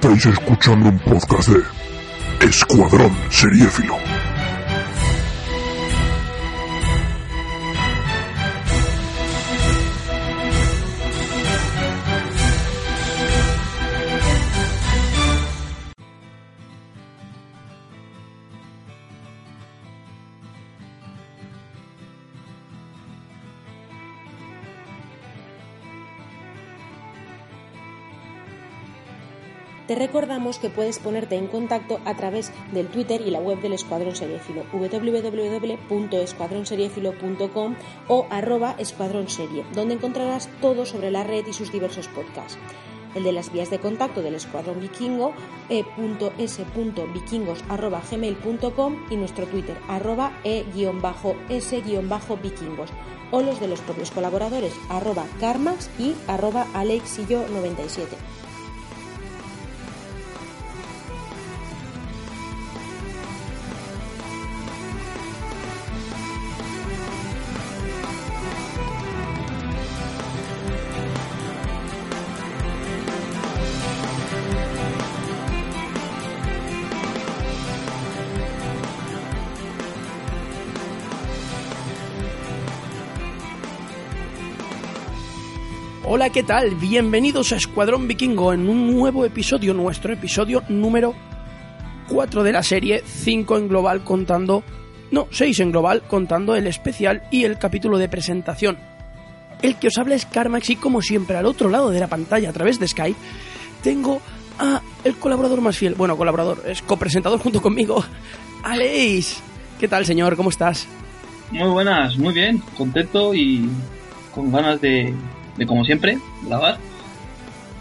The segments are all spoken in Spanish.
Estáis escuchando un podcast de Escuadrón Seriéfilo. Te recordamos que puedes ponerte en contacto a través del Twitter y la web del Escuadrón Seriéfilo, www.escuadronseriéfilo.com o arroba escuadrón serie, donde encontrarás todo sobre la red y sus diversos podcasts. El de las vías de contacto del Escuadrón Vikingo, e.s.vikingos.gmail.com y nuestro Twitter, arroba e-s-vikingos o los de los propios colaboradores, arroba karmax y arroba alexillo97. ¿Qué tal? Bienvenidos a Escuadrón Vikingo en un nuevo episodio, nuestro episodio número 4 de la serie, 5 en global contando, no, 6 en global contando el especial y el capítulo de presentación. El que os habla es Carmax y como siempre al otro lado de la pantalla a través de Skype tengo a el colaborador más fiel, bueno, colaborador, es copresentador junto conmigo, Aleix. ¿Qué tal, señor? ¿Cómo estás? Muy buenas, muy bien, contento y con ganas de, de como siempre, grabar.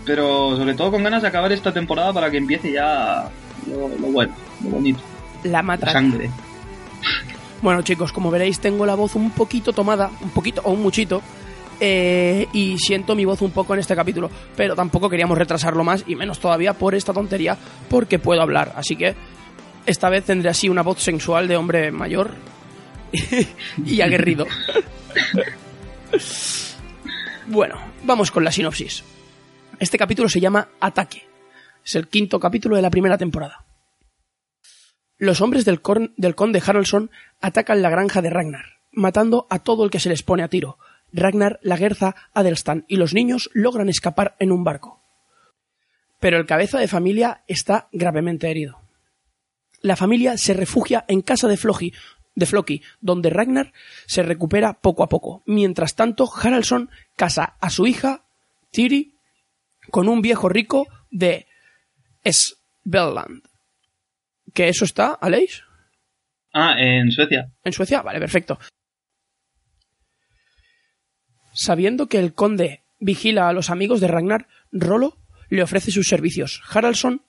Pero sobre todo con ganas de acabar esta temporada para que empiece ya lo, lo bueno, lo bonito. La La matraca. sangre. Bueno, chicos, como veréis, tengo la voz un poquito tomada, un poquito o un muchito, eh, y siento mi voz un poco en este capítulo, pero tampoco queríamos retrasarlo más, y menos todavía por esta tontería, porque puedo hablar. Así que esta vez tendré así una voz sensual de hombre mayor y aguerrido. bueno, vamos con la sinopsis. Este capítulo se llama Ataque. Es el quinto capítulo de la primera temporada. Los hombres del, conde Haraldson atacan la granja de Ragnar, matando a todo el que se les pone a tiro. Ragnar, Lagerza, Adelstan y los niños logran escapar en un barco. Pero el cabeza de familia está gravemente herido. La familia se refugia en casa de Floki, de Floki, donde Ragnar se recupera poco a poco. Mientras tanto, Haraldson casa a su hija, Tiri, con un viejo rico de Svelland. ¿Que eso está, Aleix? Ah, en Suecia. ¿En Suecia? Vale, perfecto. Sabiendo que el conde vigila a los amigos de Ragnar, Rolo le ofrece sus servicios. Haraldson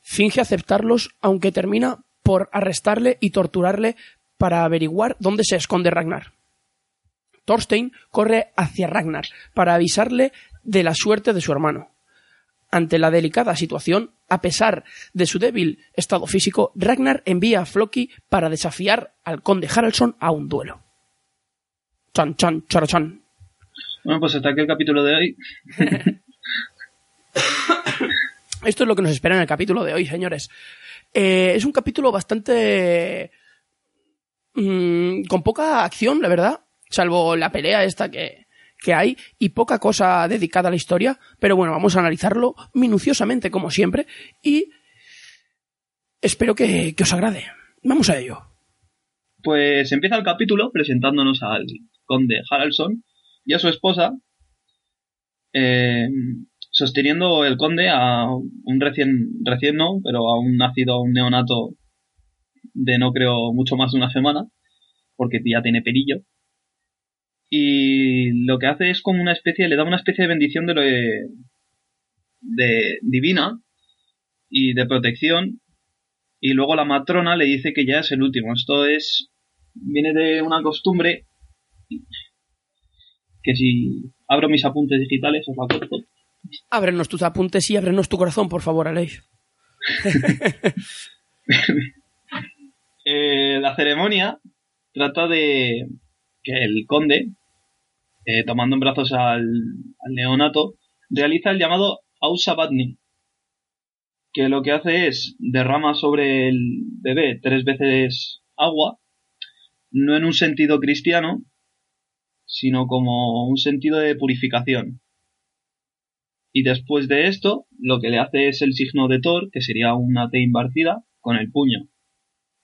finge aceptarlos, aunque termina por arrestarle y torturarle para averiguar dónde se esconde Ragnar. Thorstein corre hacia Ragnar para avisarle de la suerte de su hermano. Ante la delicada situación, a pesar de su débil estado físico, Ragnar envía a Floki para desafiar al conde Haraldson a un duelo. Chan, chan, charachan. Bueno, pues hasta aquí el capítulo de hoy. Esto es lo que nos espera en el capítulo de hoy, señores. Eh, es un capítulo bastante... mm, con poca acción, la verdad. Salvo la pelea esta que, que hay y poca cosa dedicada a la historia. Pero bueno, vamos a analizarlo minuciosamente como siempre y espero que, os agrade. Vamos a ello. Pues empieza el capítulo presentándonos al conde Haraldson y a su esposa, eh, sosteniendo el conde a un recién, recién no, pero a un nacido, un neonato de no creo mucho más de una semana, porque ya tiene perillo. Y lo que hace es como una especie, le da una especie de bendición de, lo de, de divina y de protección. Y luego la matrona le dice que ya es el último. Esto es, viene de una costumbre que si abro mis apuntes digitales os la corto. Ábrenos tus apuntes y ábrenos tu corazón, por favor, Aleix. Eh, la ceremonia trata de que el conde, eh, tomando en brazos al, al neonato, realiza el llamado Ausabatni, que lo que hace es derrama sobre el bebé tres veces agua, no en un sentido cristiano, sino como un sentido de purificación. Y después de esto, lo que le hace es el signo de Thor, que sería una T invertida, con el puño,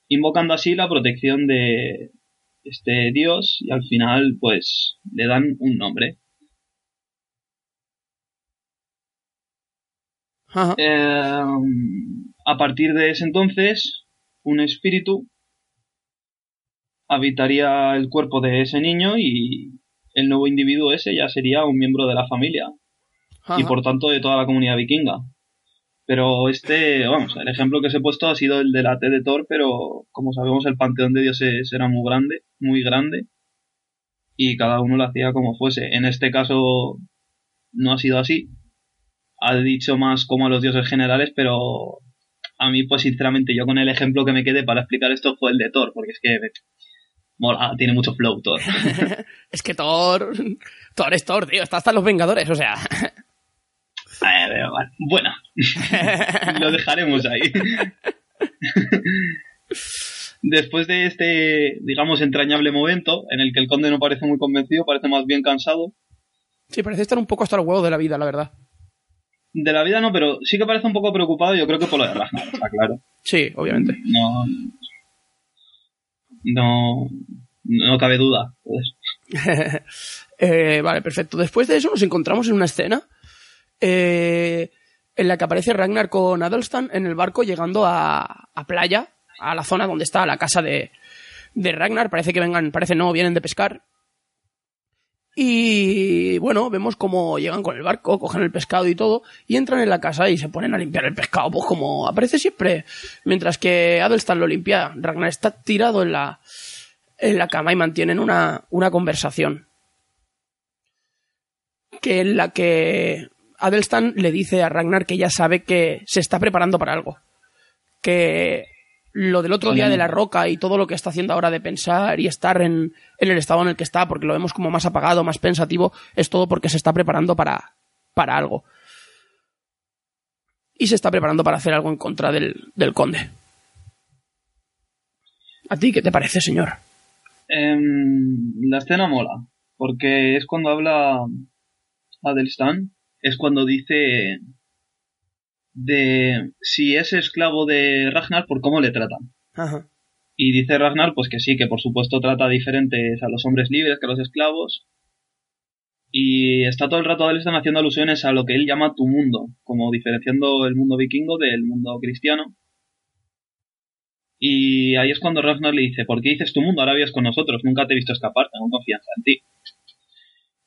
invocando así la protección de este dios y al final pues le dan un nombre. Eh, a partir de ese entonces, un espíritu habitaría el cuerpo de ese niño y el nuevo individuo ese ya sería un miembro de la familia y por tanto de toda la comunidad vikinga. Pero este, vamos, el ejemplo que os he puesto ha sido el de la T de Thor, pero como sabemos el panteón de dioses era muy grande, muy grande, y cada uno lo hacía como fuese. En este caso no ha sido así. Ha dicho más como a los dioses generales, pero a mí, pues sinceramente, yo con el ejemplo que me quede para explicar esto fue el de Thor, porque es que mola, tiene mucho flow Thor. Es que Thor. Thor es Thor, tío. Está hasta los Vengadores, o sea. Bueno, lo dejaremos ahí. Después de este, digamos, entrañable momento, en el que el conde no parece muy convencido, parece más bien cansado, Sí, parece estar un poco hasta los huevos de la vida, la verdad. de la vida no, pero sí que parece un poco preocupado, yo creo que por lo de Ragnar, está claro. Sí, obviamente. No, no, no cabe duda. pues. Eh, vale, perfecto. Después de eso nos encontramos en una escena eh, en la que aparece Ragnar con Adelstan en el barco llegando a, a playa, a la zona donde está la casa de, de Ragnar. Parece que vengan, parece no, vienen de pescar. Y bueno, vemos cómo llegan con el barco, cogen el pescado y todo, y entran en la casa y se ponen a limpiar el pescado, pues como aparece siempre. Mientras que Adelstan lo limpia, Ragnar está tirado en la, en la cama y mantienen una, una conversación. Que en la que Adelstan le dice a Ragnar que ya sabe que se está preparando para algo. Que lo del otro día de la roca y todo lo que está haciendo ahora de pensar y estar en, en el estado en el que está, porque lo vemos como más apagado, más pensativo, es todo porque se está preparando para, para algo. Y se está preparando para hacer algo en contra del, del conde. ¿A ti qué te parece, señor? Em, la escena mola, porque es cuando habla Adelstan, es cuando dice de si es esclavo de Ragnar, por cómo le tratan. Ajá. Y dice Ragnar, pues que sí, que por supuesto trata diferentes a los hombres libres que a los esclavos. Y está todo el rato Adelstan haciendo alusiones a lo que él llama tu mundo, como diferenciando el mundo vikingo del mundo cristiano. Y ahí es cuando Ragnar le dice, ¿por qué dices tu mundo? Ahora vives con nosotros, nunca te he visto escapar, tengo confianza en ti.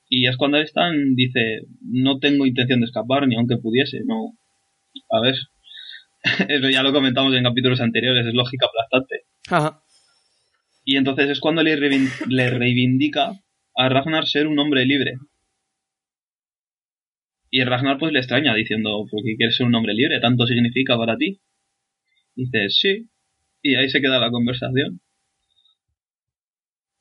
Y es cuando Stan dice, no tengo intención de escapar, ni aunque pudiese, no. A ver, eso ya lo comentamos en capítulos anteriores, es lógica aplastante. Ajá. Y entonces es cuando le reivindica a Ragnar ser un hombre libre. Y Ragnar pues le extraña diciendo, ¿por qué quieres ser un hombre libre? ¿Tanto significa para ti? Dice, sí. Y ahí se queda la conversación.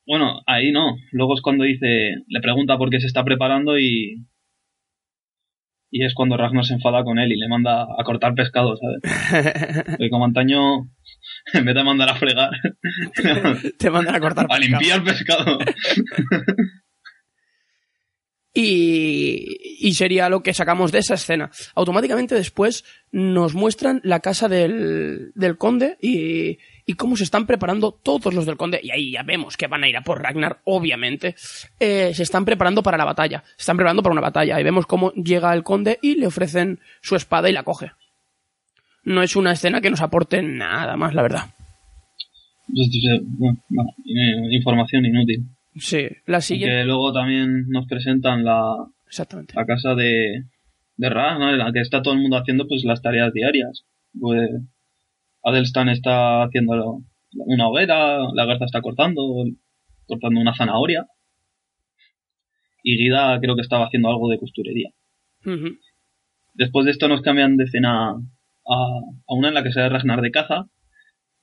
Bueno, ahí no. Luego es cuando dice, le pregunta por qué se está preparando y... Y es cuando Ragnar se enfada con él y le manda a cortar pescado, ¿sabes? Porque como antaño, en vez de mandar a fregar, Te mandan a cortar a pescado. limpiar pescado. Y, y sería lo que sacamos de esa escena. Automáticamente después nos muestran la casa del, del conde y, y cómo se están preparando todos los del conde. Y ahí ya vemos que van a ir a por Ragnar, obviamente. Eh, se están preparando para la batalla. Se están preparando para una batalla. Y vemos cómo llega el conde y le ofrecen su espada y la coge. No es una escena que nos aporte nada más, la verdad. No, información inútil. Sí, la siguiente. Que luego también nos presentan la, Exactamente. la casa de, de Ra, ¿no? en la que está todo el mundo haciendo pues las tareas diarias. Pues Adelstan está haciendo una hoguera, la garza está cortando, cortando una zanahoria. Y Guida creo que estaba haciendo algo de costurería. Después de esto nos cambian de escena a, a una en la que se ve Ragnar de caza.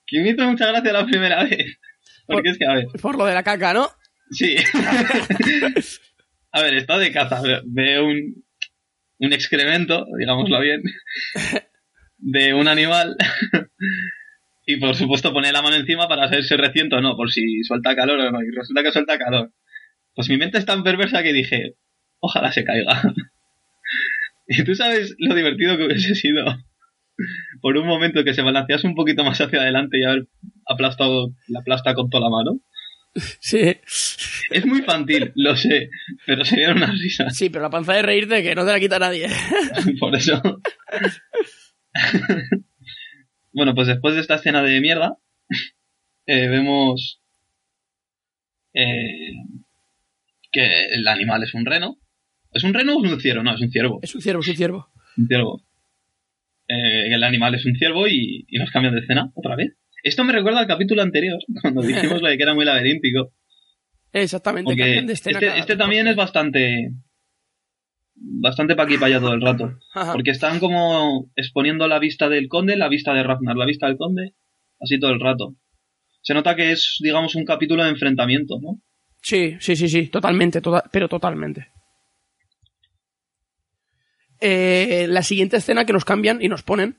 Que me hizo mucha gracia la primera vez. Porque es que, a ver, Por lo de la caca, ¿no? Sí. a ver, está de caza. Ve un, un excremento, digámoslo bien, de un animal. y por supuesto pone la mano encima para saber si reciente o no, por si suelta calor o no. Y resulta que suelta calor. Pues mi mente es tan perversa que dije, ojalá se caiga. y tú sabes lo divertido que hubiese sido. Por un momento que se balancease un poquito más hacia adelante y haber aplastado la plasta con toda la mano. Sí. Es muy infantil, lo sé, pero sería una risa. Sí, pero la panza de reírte que no te la quita nadie. Por eso. bueno, pues después de esta escena de mierda, eh, vemos eh, que el animal es un reno. ¿Es un reno o es un ciervo? No, es un ciervo. Es un ciervo, es un ciervo. Un ciervo. Eh, el animal es un ciervo y, y nos cambian de escena otra vez. Esto me recuerda al capítulo anterior, cuando dijimos lo de que era muy laberíntico. Exactamente. De escena este, este también es bastante. Bastante pa' aquí y pa' allá todo el rato. Porque están como exponiendo la vista del conde, la vista de Ragnar, la vista del conde, así todo el rato. Se nota que es, digamos, un capítulo de enfrentamiento, ¿no? Sí, sí, sí, sí, totalmente, total, pero totalmente. Eh, la siguiente escena que nos cambian y nos ponen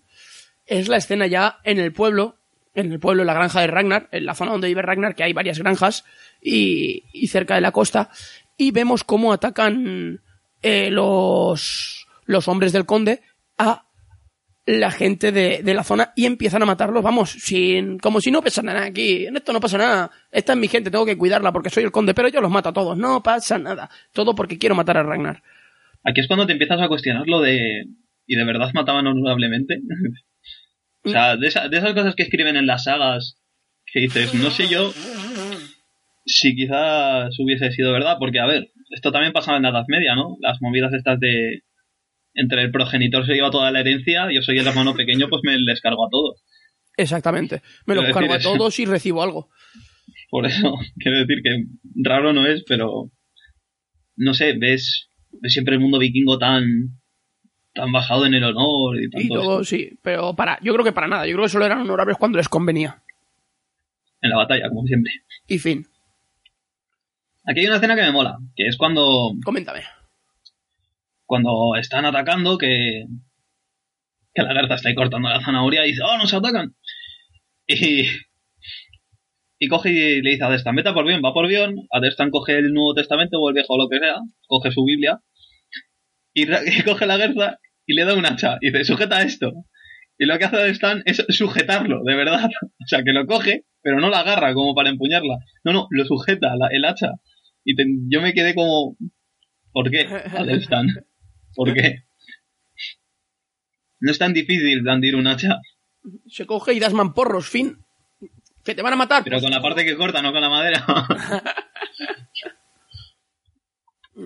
es la escena ya en el pueblo, en el pueblo, en la granja de Ragnar, en la zona donde vive Ragnar, que hay varias granjas, y, y cerca de la costa, y vemos cómo atacan eh, los, los hombres del conde a la gente de, de la zona y empiezan a matarlos, vamos, sin, como si no pasara nada aquí, en esto no pasa nada, esta es mi gente, tengo que cuidarla porque soy el conde, pero yo los mato a todos, no pasa nada, todo porque quiero matar a Ragnar. Aquí es cuando te empiezas a cuestionar lo de. ¿Y de verdad mataban honorablemente? o sea, esa- de esas cosas que escriben en las sagas, que dices, no sé yo si quizás hubiese sido verdad, porque a ver, esto también pasaba en la Edad Media, ¿no? Las movidas estas de. Entre el progenitor se lleva toda la herencia, yo soy el hermano pequeño, pues me les cargo a todos. Exactamente, me los cargo a todos y recibo algo. Por eso, quiero decir que raro no es, pero. No sé, ves, ves siempre el mundo vikingo tan. tan bajado en el honor y Y tanto todo, esto. sí, pero para, yo creo que para nada, yo creo que solo eran honorables cuando les convenía. en la batalla, como siempre. Y fin, Aquí hay una escena que me mola, que es cuando, coméntame. cuando están atacando, que, que la garza está ahí cortando la zanahoria y dice, ¡oh, nos atacan! Y, y coge y le dice a Adestan, vete a por bien, va por bien. Adestan coge el Nuevo Testamento o el Viejo o lo que sea, coge su Biblia y, coge la garza y le da un hacha y dice, sujeta esto. Y lo que hace Adestan es sujetarlo, de verdad. O sea, que lo coge, pero no la agarra como para empuñarla. No, no, lo sujeta, la- el hacha. Y te- yo me quedé como, ¿por qué, Adestan? ¿Por qué? No es tan difícil blandir un hacha, Se coge y das mamporros, fin. Que te van a matar. pero con la parte que corta, no con la madera.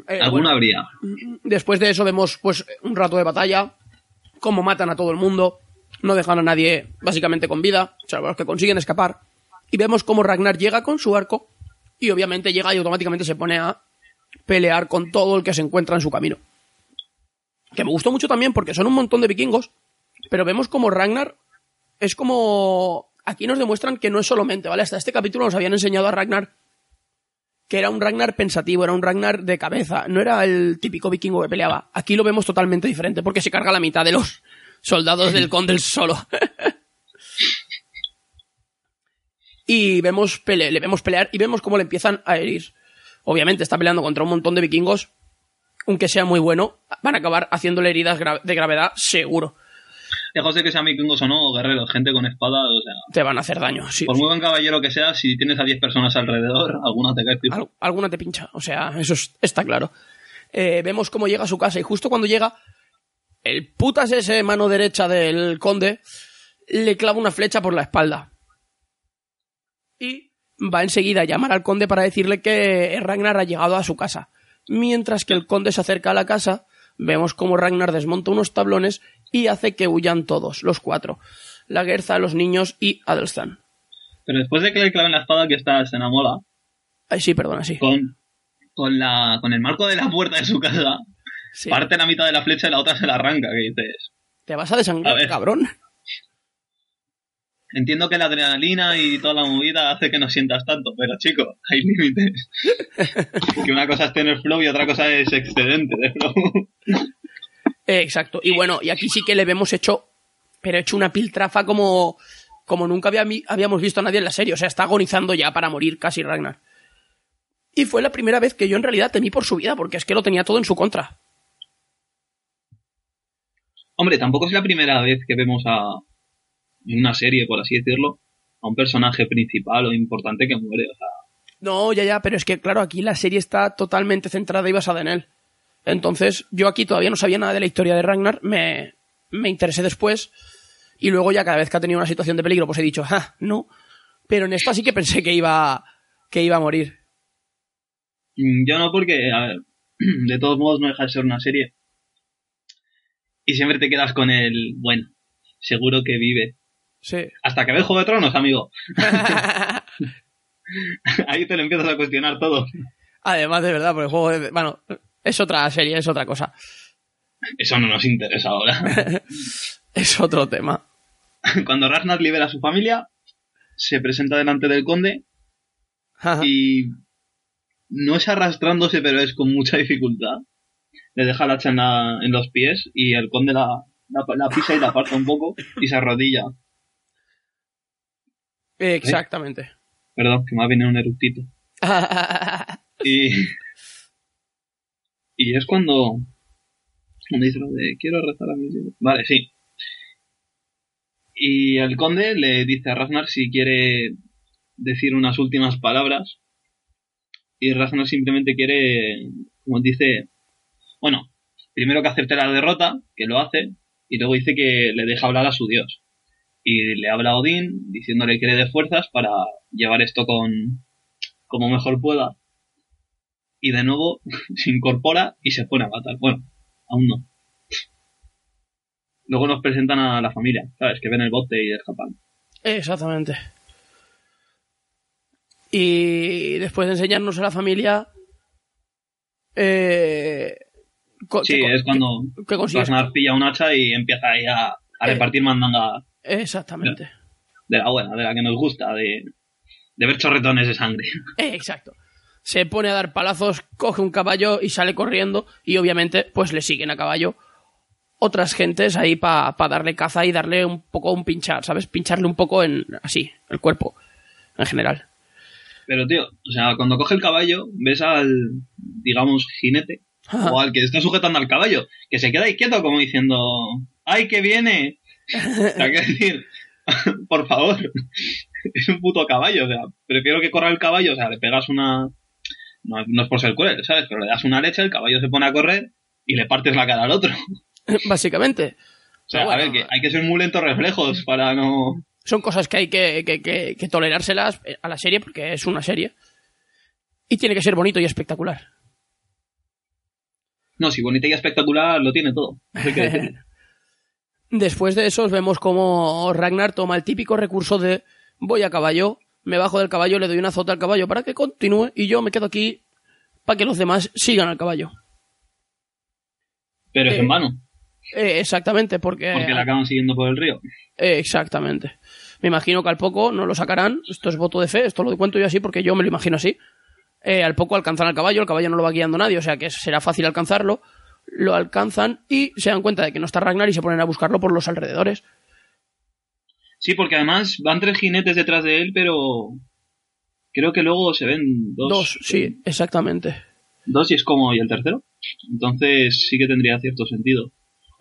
Eh, Alguna bueno, habría. Después de eso vemos pues un rato de batalla, cómo matan a todo el mundo, no dejan a nadie básicamente con vida, salvo los que consiguen escapar, y vemos cómo Ragnar llega con su arco y obviamente llega y automáticamente se pone a pelear con todo el que se encuentra en su camino. Que me gustó mucho también porque son un montón de vikingos, pero vemos como Ragnar es como... Aquí nos demuestran que no es solo mente, ¿vale? Hasta este capítulo nos habían enseñado a Ragnar que era un Ragnar pensativo, era un Ragnar de cabeza, no era el típico vikingo que peleaba. Aquí lo vemos totalmente diferente, porque se carga la mitad de los soldados del conde solo. Y vemos pele- le vemos pelear y vemos cómo le empiezan a herir. Obviamente está peleando contra un montón de vikingos. aunque sea muy bueno, van a acabar haciéndole heridas gra- de gravedad seguro. Lejos de que sean vikingos o no, guerreros, gente con espada, o sea, Te van a hacer daño, sí. por muy buen caballero que seas, si tienes a 10 personas alrededor, alguna te cae. Al- alguna te pincha, o sea, eso es- está claro. Eh, vemos cómo llega a su casa y justo cuando llega, el putas ese mano derecha del conde le clava una flecha por la espalda. Y va enseguida a llamar al conde para decirle que Ragnar ha llegado a su casa. Mientras que el conde se acerca a la casa, vemos cómo Ragnar desmonta unos tablones y hace que huyan todos, los cuatro. La Gerza, los niños y Adelstan. Pero después de que le claven la espada que está se enamora, Ay, sí, perdona, sí. con, con, la, con el marco de la puerta de su casa, Sí. parte la mitad de la flecha y la otra se la arranca, que dices... Te vas a desangrar, A cabrón. Entiendo que la adrenalina y toda la movida hace que no sientas tanto, pero chico, hay límites. que una cosa es tener flow y otra cosa es excedente de flow. Eh, exacto. Y bueno, y aquí sí que le vemos hecho, pero hecho una piltrafa como, como nunca había- habíamos visto a nadie en la serie. O sea, está agonizando ya para morir casi Ragnar. Y fue la primera vez que yo en realidad temí por su vida, porque es que lo tenía todo en su contra. Hombre, tampoco es la primera vez que vemos a en una serie, por así decirlo, a un personaje principal o importante que muere. O sea, No, ya, ya, pero es que claro, aquí la serie está totalmente centrada y basada en él. Entonces, yo aquí todavía no sabía nada de la historia de Ragnar, me, me interesé después, y luego ya cada vez que ha tenido una situación de peligro, pues he dicho, ah, no. Pero en esta sí que pensé que iba, que iba a morir. mm, yo no porque, a ver, de todos modos no deja de ser una serie. Y siempre te quedas con el, bueno, seguro que vive. Sí. Hasta que ves Juego de Tronos, amigo. Ahí te lo empiezas a cuestionar todo. Además, de verdad, porque el juego de... Bueno, es otra serie, es otra cosa. Eso no nos interesa ahora. Es otro tema. Cuando Ragnar libera a su familia, se presenta delante del conde y no es arrastrándose, pero es con mucha dificultad. Le deja la hacha en los pies y el conde la, la, la pisa y la aparta un poco y se arrodilla. Exactamente. Perdón, que me ha venido un eructito. Y, y es cuando, cuando dice lo de quiero rezar a mis hijos. Vale, sí. Y el conde le dice a Ragnar si quiere decir unas últimas palabras. Y Ragnar simplemente quiere, como dice, bueno, primero que acepte la derrota, que lo hace, y luego dice que le deja hablar a su dios. Y le habla a Odín diciéndole que le dé fuerzas para llevar esto con como mejor pueda. Y de nuevo se incorpora y se pone a matar. Bueno, aún no. Luego nos presentan a la familia, ¿sabes? Que ven el bote y escapan. Exactamente. Y después de enseñarnos a la familia... Eh, Sí, que es cuando que consigues- Ragnar pilla un hacha y empieza ahí a, a Eh. repartir mandanga Exactamente. de la buena, de la que nos gusta, de, de ver chorretones de sangre. Eh, exacto. Se pone a dar palazos, coge un caballo y sale corriendo y obviamente pues le siguen a caballo otras gentes ahí para darle caza y darle un poco un pinchar, ¿sabes? Pincharle un poco en así, el cuerpo en general. Pero tío, o sea, cuando coge el caballo, ves al, digamos, jinete, o al que está sujetando al caballo, que se queda ahí quieto como diciendo, ¡ay, que viene! O sea, que decir, por favor, es un puto caballo, o sea, prefiero que corra el caballo, o sea, le pegas una... No, no es por ser cruel, ¿sabes? Pero le das una leche, el caballo se pone a correr y le partes la cara al otro. O Básicamente. sea, Bueno. a ver, que hay que ser muy lentos reflejos para no... Son cosas que hay que, que, que- que tolerárselas a la serie porque es una serie. Y tiene que ser bonito y espectacular. No, si bonita y espectacular lo tiene todo. hay que. Después de eso vemos como Ragnar toma el típico recurso de voy a caballo, me bajo del caballo, le doy una azota al caballo para que continúe y yo me quedo aquí para que los demás sigan al caballo. Pero es Eh, en vano, Eh, exactamente, porque... porque la acaban siguiendo por el río. Eh, exactamente. Me imagino que al poco no lo sacarán. Esto es voto de fe, esto lo cuento yo así porque yo me lo imagino así. Eh, al poco alcanzan al caballo, el caballo no lo va guiando nadie, o sea que será fácil alcanzarlo. Lo alcanzan y se dan cuenta de que no está Ragnar y se ponen a buscarlo por los alrededores. Sí, porque además van tres jinetes detrás de él, pero creo que luego se ven dos. Dos, sí, exactamente. Dos y es como, ¿y el tercero? Entonces sí que tendría cierto sentido.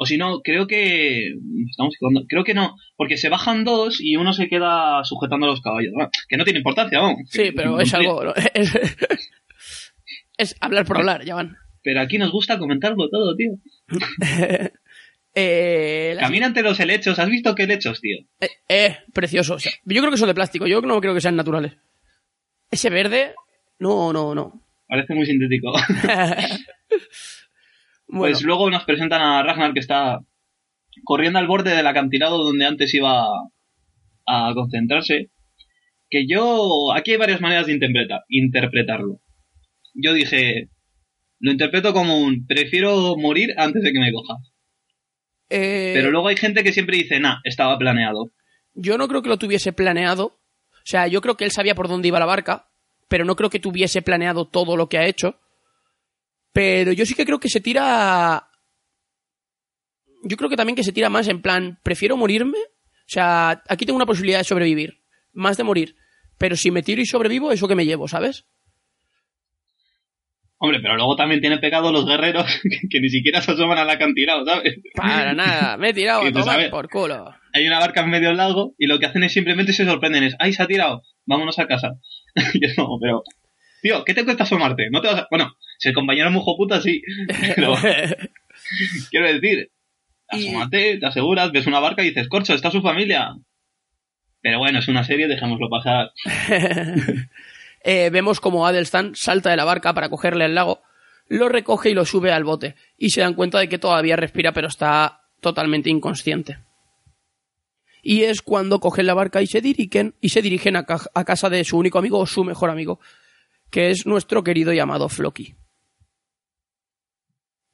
O si no, creo que. Estamos jugando. Creo que no, porque se bajan dos y uno se queda sujetando a los caballos. Bueno, que no tiene importancia, vamos. Sí, pero es algo. Es, es hablar por hablar, ya van. Pero aquí nos gusta comentarlo todo, tío. Eh, la- Camina ante los helechos. ¿Has visto qué helechos, tío? eh, eh, precioso. o sea, yo creo que son de plástico, yo no creo que sean naturales. Ese verde, no, no, no. Parece muy sintético. Bueno, Pues luego nos presentan a Ragnar que está corriendo al borde del acantilado donde antes iba a concentrarse. Que yo. Aquí hay varias maneras de interpreta- interpretarlo. Yo dije. Lo interpreto como un. Prefiero morir antes de que me coja. eh, Pero luego hay gente que siempre dice, nah, estaba planeado. yo no creo que lo tuviese planeado. O sea, yo creo que él sabía por dónde iba la barca, pero no creo que tuviese planeado todo lo que ha hecho. Pero yo sí que creo que se tira. Yo creo que también que se tira más en plan, prefiero morirme. O sea, aquí tengo una posibilidad de sobrevivir, más de morir. Pero si me tiro y sobrevivo, eso que me llevo, ¿sabes? Hombre, pero luego también tiene pecado los guerreros que, que ni siquiera se asoman al acantilado, ¿sabes? Para nada, me he tirado a tomar sabes. por culo. hay una barca en medio del lago y lo que hacen es simplemente se sorprenden es, ¡ay, se ha tirado! Vámonos a casa. y yo no, pero... Tío, ¿qué te cuesta asomarte? No te vas a... Bueno, si el compañero es mujo puta, sí. Pero, quiero decir, asómate, te aseguras, ves una barca y dices, corcho, está su familia. Pero bueno, es una serie, dejémoslo pasar. Eh, vemos como Adelstan salta de la barca para cogerle al lago, lo recoge y lo sube al bote, y se dan cuenta de que todavía respira pero está totalmente inconsciente. Y es cuando cogen la barca y se dirigen, y se dirigen a, a casa de su único amigo o su mejor amigo, que es nuestro querido llamado Floki.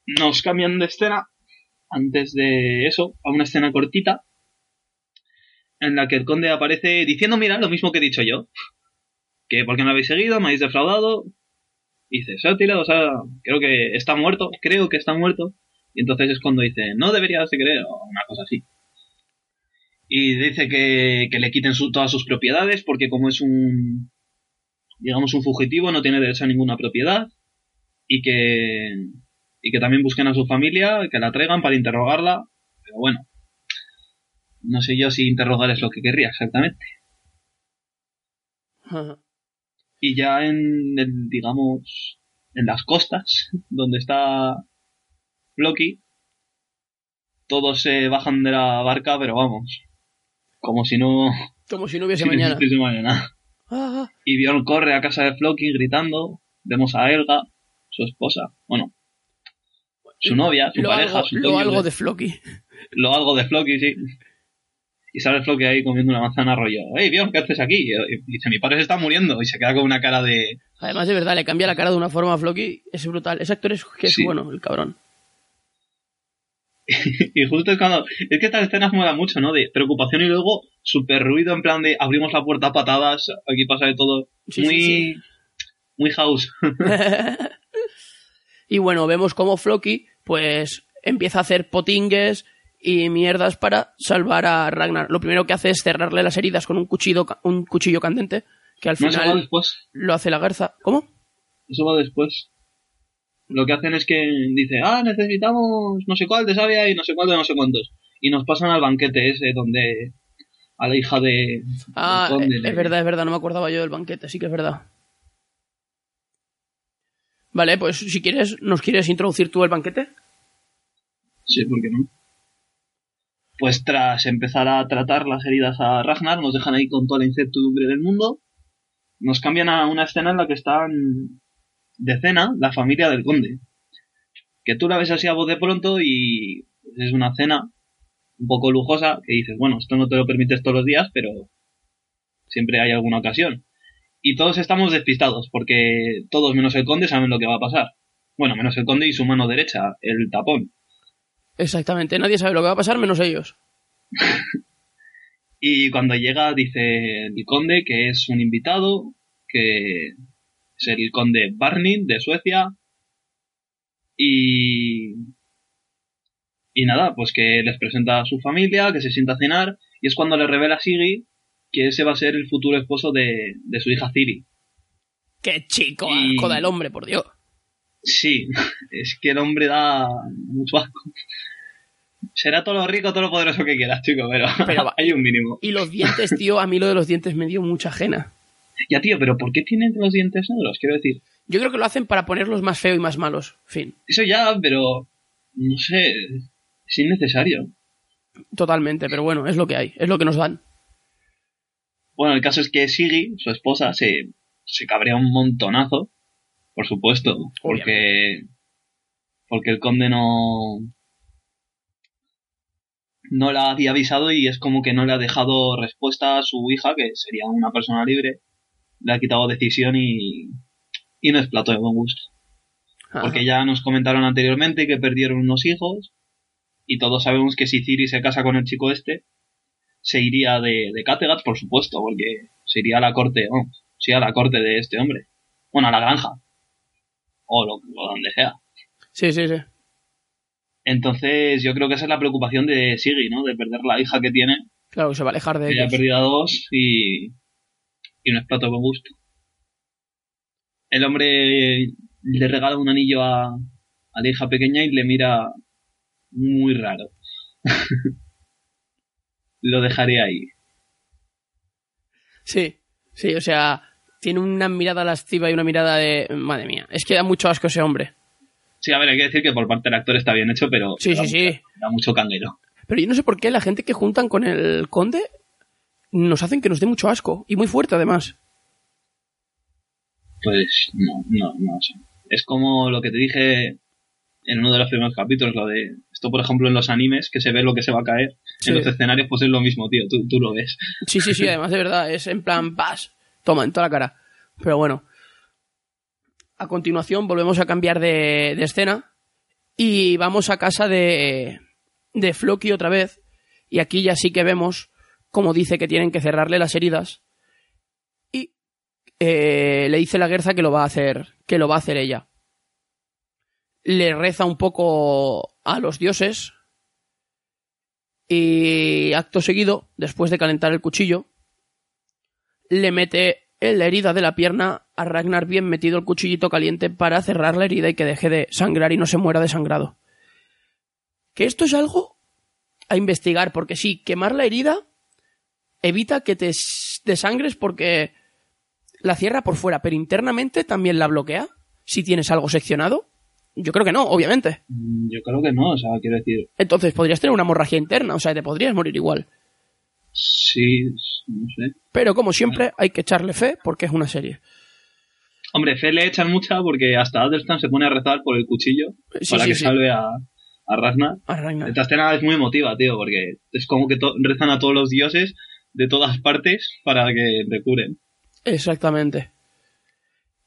Nos cambian de escena, antes de eso, a una escena cortita, en la que el conde aparece diciendo, mira, lo mismo que he dicho yo. Que porque no habéis seguido, me habéis defraudado. Y dice, tirado, o sea, creo que está muerto, creo que está muerto. Y entonces es cuando dice, no deberías de creer, o una cosa así. Y dice que, que le quiten su- todas sus propiedades, porque como es un, digamos, un fugitivo, no tiene derecho a ninguna propiedad. Y que, y que también busquen a su familia, que la traigan para interrogarla. Pero bueno, no sé yo si interrogar es lo que querría exactamente. Y ya en, el, digamos, en las costas, donde está Loki, todos se bajan de la barca, pero vamos, como si no Como si no hubiese si mañana. mañana. Ah, Y Bjorn corre a casa de Floki gritando. Vemos a Elga, su esposa, bueno, su novia, su lo pareja, algo, su lo algo de Floki. lo algo de Floki, sí. Y sale Floki ahí comiendo una manzana rollo. ¡Hey, Bjorn, qué haces aquí! Y dice, mi padre se está muriendo. Y se queda con una cara de... Además, de verdad, le cambia la cara de una forma a Floki. Es brutal. Ese actor es que es Sí. bueno, el cabrón. y justo es cuando... Es que estas escenas molan mucho, ¿no? De preocupación y luego súper ruido en plan de abrimos la puerta a patadas, aquí pasa de todo. Sí, muy... sí. Muy house. y bueno, vemos como Floki, pues, empieza a hacer potingues y mierdas para salvar a Ragnar. Lo primero que hace es cerrarle las heridas con un cuchillo, un cuchillo candente, que al no, final después. lo hace la garza. ¿Cómo? Eso va después. Lo que hacen es que dice, ah, necesitamos no sé cuál de sabia y no sé cuál de no sé cuántos. Y nos pasan al banquete ese donde a la hija de... Ah, conde es verdad, es verdad, no me acordaba yo del banquete, sí que es verdad. Vale, pues si quieres, ¿nos quieres introducir tú el banquete? Sí, ¿por qué no? Pues tras empezar a tratar las heridas a Ragnar, nos dejan ahí con toda la incertidumbre del mundo. Nos cambian a una escena en la que están de cena la familia del conde. Que tú la ves así a voz de pronto y es una cena un poco lujosa que dices, bueno, esto no te lo permites todos los días, pero siempre hay alguna ocasión. Y todos estamos despistados, porque todos menos el conde saben lo que va a pasar. Bueno, menos el conde y su mano derecha, el tapón. Exactamente, nadie sabe lo que va a pasar menos ellos. Y cuando llega dice el conde que es un invitado, que es el conde Barney de Suecia. Y... Y nada, pues que les presenta a su familia, que se sienta a cenar, y es cuando le revela a Siggy que ese va a ser el futuro esposo de, de su hija Ciri. ¡Qué chico! Y- Joda el hombre, por Dios. Sí, es que el hombre da mucho asco. Será todo lo rico, todo lo poderoso que quieras, chico, pero, hay un mínimo. Y los dientes, tío, a mí lo de los dientes me dio mucha ajena. Ya, tío, pero ¿por qué tienen los dientes negros? Quiero decir, Yo creo que lo hacen para ponerlos más feos y más malos. Fin. eso ya, pero no sé, es innecesario. Totalmente, pero bueno, es lo que hay, es lo que nos dan. Bueno, el caso es que Siggy, su esposa, se, se cabrea un montonazo, por supuesto, porque, porque el conde no, no la había avisado y es como que no le ha dejado respuesta a su hija, que sería una persona libre, le ha quitado decisión y, y no es plato de buen gusto. Ajá. Porque ya nos comentaron anteriormente que perdieron unos hijos y todos sabemos que si Ciri se casa con el chico este, se iría de, de Kattegat, por supuesto, porque se iría a la corte, oh, sí, a la corte de este hombre. Bueno, a la granja. O, lo, o donde sea. Sí, sí, sí. Entonces, yo creo que esa es la preocupación de Siggy, ¿no? De perder la hija que tiene, Claro, se va a alejar de ya ha perdido a dos y, y no es plato con gusto. El hombre le regala un anillo a, a la hija pequeña y le mira muy raro. Lo dejaré ahí. Sí, sí, o sea, tiene una mirada lasciva y una mirada de... Madre mía, es que da mucho asco ese hombre. Sí, a ver, hay que decir que por parte del actor está bien hecho, pero Sí, da sí, mucho- sí. da mucho canguero. Pero yo no sé por qué la gente que juntan con el conde nos hacen que nos dé mucho asco. Y muy fuerte, además. Pues no, no, no sé. Es como lo que te dije en uno de los primeros capítulos, lo de esto, por ejemplo, en los animes, que se ve lo que se va a caer. Sí. En los escenarios, pues es lo mismo, tío. Tú, tú lo ves. Sí, sí, sí, además de verdad, es en plan, paz, toma, en toda la cara. Pero bueno. A continuación volvemos a cambiar de, de escena y vamos a casa de, de Floki otra vez. Y aquí ya sí que vemos cómo dice que tienen que cerrarle las heridas. Y eh, le dice la Gerza que lo va a hacer, que lo va a hacer ella. Le reza un poco a los dioses y acto seguido, después de calentar el cuchillo, le mete en la herida de la pierna a Ragnar bien metido el cuchillito caliente para cerrar la herida y que deje de sangrar y no se muera desangrado. Que esto es algo a investigar, porque sí, quemar la herida evita que te desangres porque la cierra por fuera, pero internamente también la bloquea si tienes algo seccionado. Yo creo que no, obviamente. Mm, Yo creo que no, o sea, quiero decir, Entonces podrías tener una hemorragia interna, o sea, te podrías morir igual. Sí, no sé. Pero como siempre, hay que echarle fe porque es una serie. Hombre, fe le echan mucha porque hasta Adelstan se pone a rezar por el cuchillo Sí, para sí, que sí. salve a, a Ragnar. A Ragnar. Esta escena es muy emotiva, tío, porque es como que rezan a todos los dioses de todas partes para que te curen. Exactamente.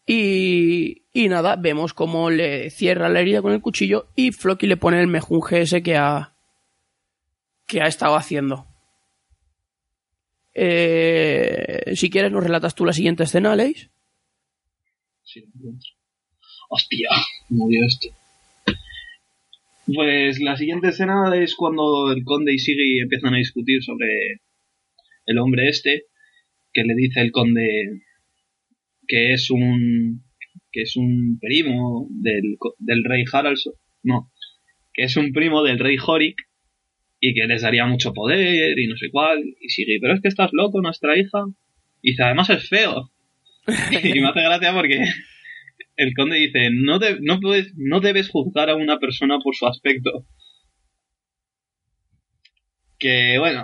Y, y nada, vemos cómo le cierra la herida con el cuchillo y Floki le pone el mejunje ese que ha, que ha estado haciendo. Eh, si quieres, nos relatas tú la siguiente escena, Leis. Sí. Hostia, dio esto. Pues la siguiente escena es cuando el conde y Siggy empiezan a discutir sobre el hombre este, que le dice el conde que es un que es un primo del, del rey Haraldson, no, que es un primo del rey Horik y que les daría mucho poder y no sé cuál, y Siggy, pero es que estás loco, nuestra hija, y dice, además es feo, y me hace gracia porque el conde dice, no, de- no, puedes, no debes juzgar a una persona por su aspecto. Que bueno,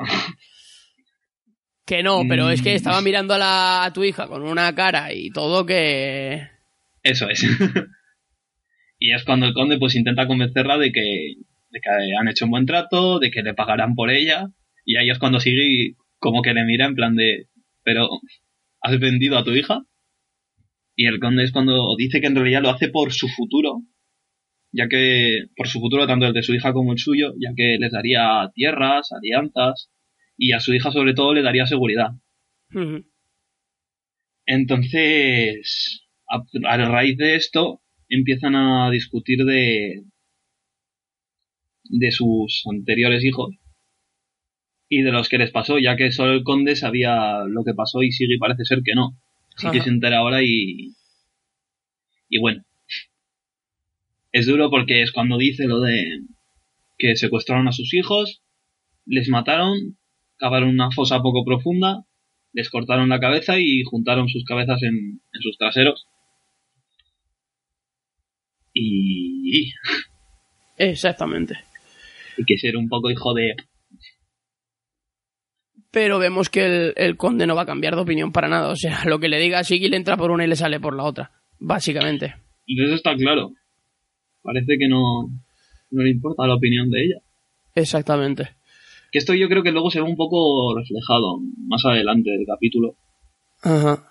Que no, pero es que Mm. estaba mirando a, la, a tu hija con una cara y todo que... eso es. y es cuando el conde pues intenta convencerla de que, de que han hecho un buen trato, de que le pagarán por ella, y ahí es cuando sigue como que le mira en plan de, pero ¿has vendido a tu hija? Y el conde es cuando dice que en realidad lo hace por su futuro, ya que por su futuro tanto el de su hija como el suyo, ya que les daría tierras, alianzas, y a su hija sobre todo le daría seguridad. Entonces, a, a raíz de esto, empiezan a discutir de, de sus anteriores hijos y de los que les pasó, ya que solo el conde sabía lo que pasó y Siggy parece ser que no. Sí que se entera ahora y. Y bueno. Es duro porque es cuando dice lo de que secuestraron a sus hijos, les mataron, cavaron una fosa poco profunda, les cortaron la cabeza y juntaron sus cabezas en, en sus traseros. Y, Exactamente. Y que ser un poco hijo de... Pero vemos que el, el conde no va a cambiar de opinión para nada. O sea, lo que le diga a Sigil le entra por una y le sale por la otra. Básicamente. Eso está claro. Parece que no, no le importa la opinión de ella. Exactamente. Que esto yo creo que luego se ve un poco reflejado más adelante del capítulo. Ajá.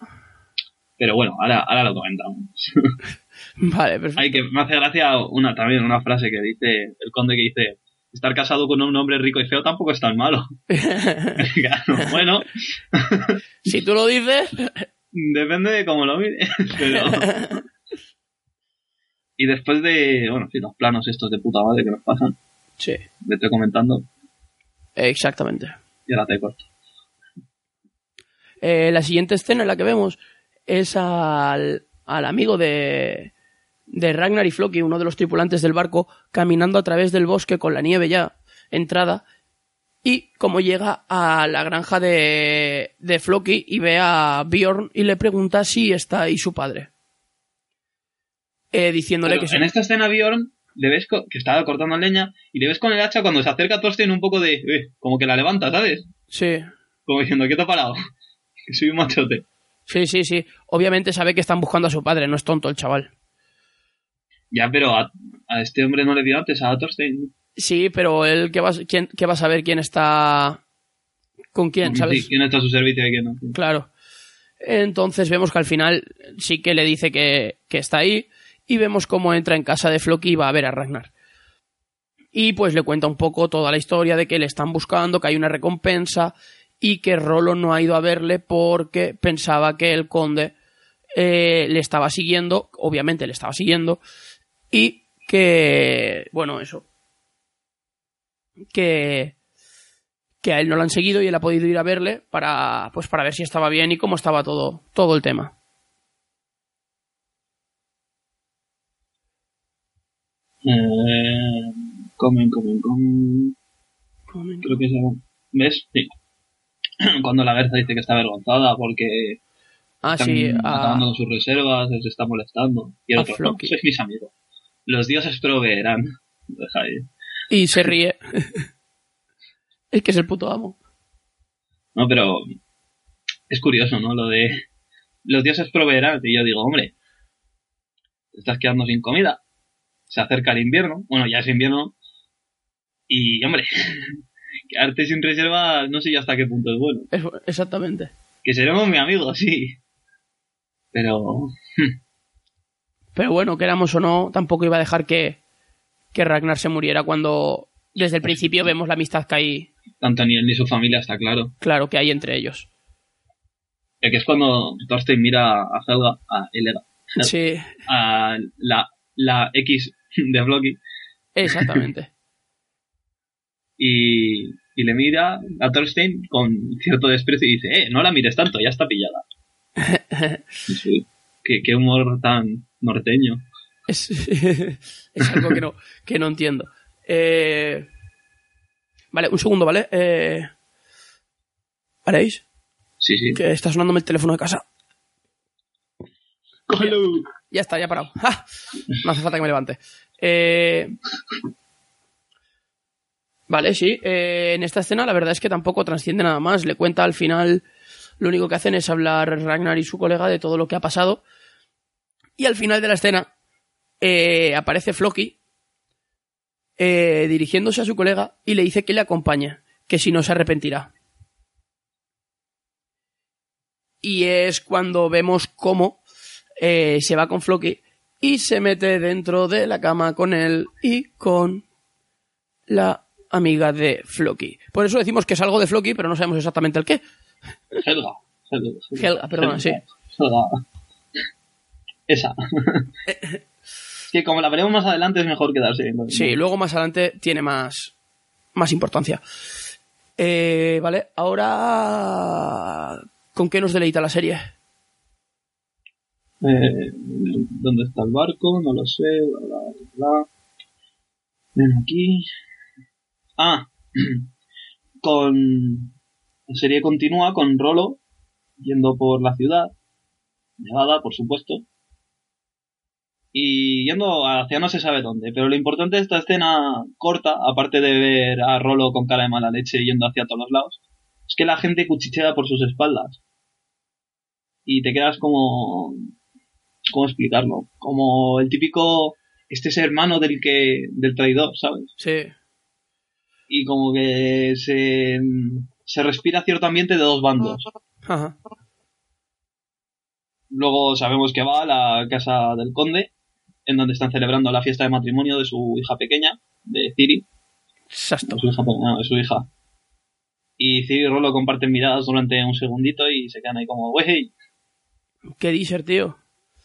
Pero bueno, ahora, ahora lo comentamos. Vale, perfecto. Hay que me hace gracia una también una frase que dice el conde que dice estar casado con un hombre rico y feo tampoco es tan malo. Claro, bueno, si tú lo dices, depende de cómo lo mires, pero y después de bueno, sí, los planos estos de puta madre que nos pasan, sí, me estoy comentando exactamente. y ahora te corto. Eh, la siguiente escena en la que vemos es al, al amigo de, de Ragnar y Floki, uno de los tripulantes del barco, caminando a través del bosque con la nieve ya entrada. Y como llega a la granja de, de Floki y ve a Bjorn y le pregunta si está ahí su padre. Eh, diciéndole Pero que sí. en esta escena Bjorn le ves que estaba cortando leña y le ves con el hacha cuando se acerca a Thorstein un poco de eh, como que la levanta, ¿sabes? Sí, Como diciendo, ¿qué te ha parado? Que soy un machote. sí, sí, sí. Obviamente sabe que están buscando a su padre, no es tonto el chaval. Ya, pero a, a este hombre no le dio antes a Thorstein. Sí, pero él, ¿qué va, a- quién, qué va a saber quién está con quién, ¿sabes? Sí, ¿Quién está a su servicio y quién no? Claro. Entonces vemos que al final sí que le dice que, que está ahí y vemos cómo entra en casa de Floki y va a ver a Ragnar. Y pues le cuenta un poco toda la historia de que le están buscando, que hay una recompensa y que Rolo no ha ido a verle porque pensaba que el conde eh, le estaba siguiendo, obviamente le estaba siguiendo, y que, bueno, eso, que, que a él no lo han seguido y él ha podido ir a verle para, pues para ver si estaba bien y cómo estaba todo, todo el tema. Eh, comen, comen, comen. Creo que es. ¿Ves? Sí. Cuando la Berza dice que está avergonzada porque Ah, están sí, acabando a, con sus reservas, se está molestando. Y el a otro, no, sois mis amigos. Los dioses proveerán. Deja ahí. y se ríe. es que es el puto amo. No, pero es curioso, ¿no? Lo de los dioses proveerán. Y yo digo, hombre, te estás quedando sin comida. Se acerca el invierno. Bueno, ya es invierno. Y, hombre, quedarte sin reserva no sé yo hasta qué punto es bueno. Exactamente. Que seremos mi amigo, sí. Pero, Pero bueno, queramos o no, tampoco iba a dejar que, que Ragnar se muriera cuando desde el principio vemos la amistad que hay, tanto ni él ni su familia está claro. claro, que hay entre ellos. El que es cuando Thorstein mira a Helga, a Helga, Sí, a la, la X de Floki exactamente. y, y le mira a Thorstein con cierto desprecio y dice, eh, no la mires tanto, ya está pillada. Sí, qué, qué humor tan norteño. Es, es algo que no, que no entiendo. Eh, vale, un segundo, ¿vale? Eh, ¿Veréis? Sí, sí. Que está sonándome el teléfono de casa. Cógelo. Ya está, ya ha parado. ¡Ja! No hace falta que me levante. Eh, Vale, sí. eh, en esta escena la verdad es que tampoco trasciende nada más. Le cuenta al final, lo único que hacen es hablar Ragnar y su colega de todo lo que ha pasado. Y al final de la escena eh, aparece Floki eh, dirigiéndose a su colega y le dice que le acompañe, que si no se arrepentirá. Y es cuando vemos cómo eh, se va con Floki y se mete dentro de la cama con él y con la amiga de Floki. Por eso decimos que es algo de Floki, pero no sabemos exactamente el qué. Helga. Helga, Helga, perdona, sí. Helga. Esa. Es que como la veremos más adelante es mejor quedarse. Sí, luego más adelante tiene más, más importancia. Eh, vale, ahora... ¿Con qué nos deleita la serie? Eh, ¿Dónde está el barco? No lo sé. Bla, bla, bla. Ven aquí. Ah, con. La serie continúa con Rolo yendo por la ciudad, Nevada, por supuesto, y yendo hacia no se sabe dónde. Pero lo importante de esta escena corta, aparte de ver a Rolo con cara de mala leche yendo hacia todos los lados, es que la gente cuchichea por sus espaldas. Y te quedas como... ¿Cómo explicarlo? Como el típico... Este es hermano del que... del traidor, ¿sabes? Sí. Y como que se... se respira cierto ambiente de dos bandos. Ajá. Luego sabemos que va a la casa del conde, en donde están celebrando la fiesta de matrimonio de su hija pequeña, de Ciri. De su hija, no, de su hija. Y Ciri y Rolo comparten miradas durante un segundito y se quedan ahí como, wey. ¿Qué dices, tío?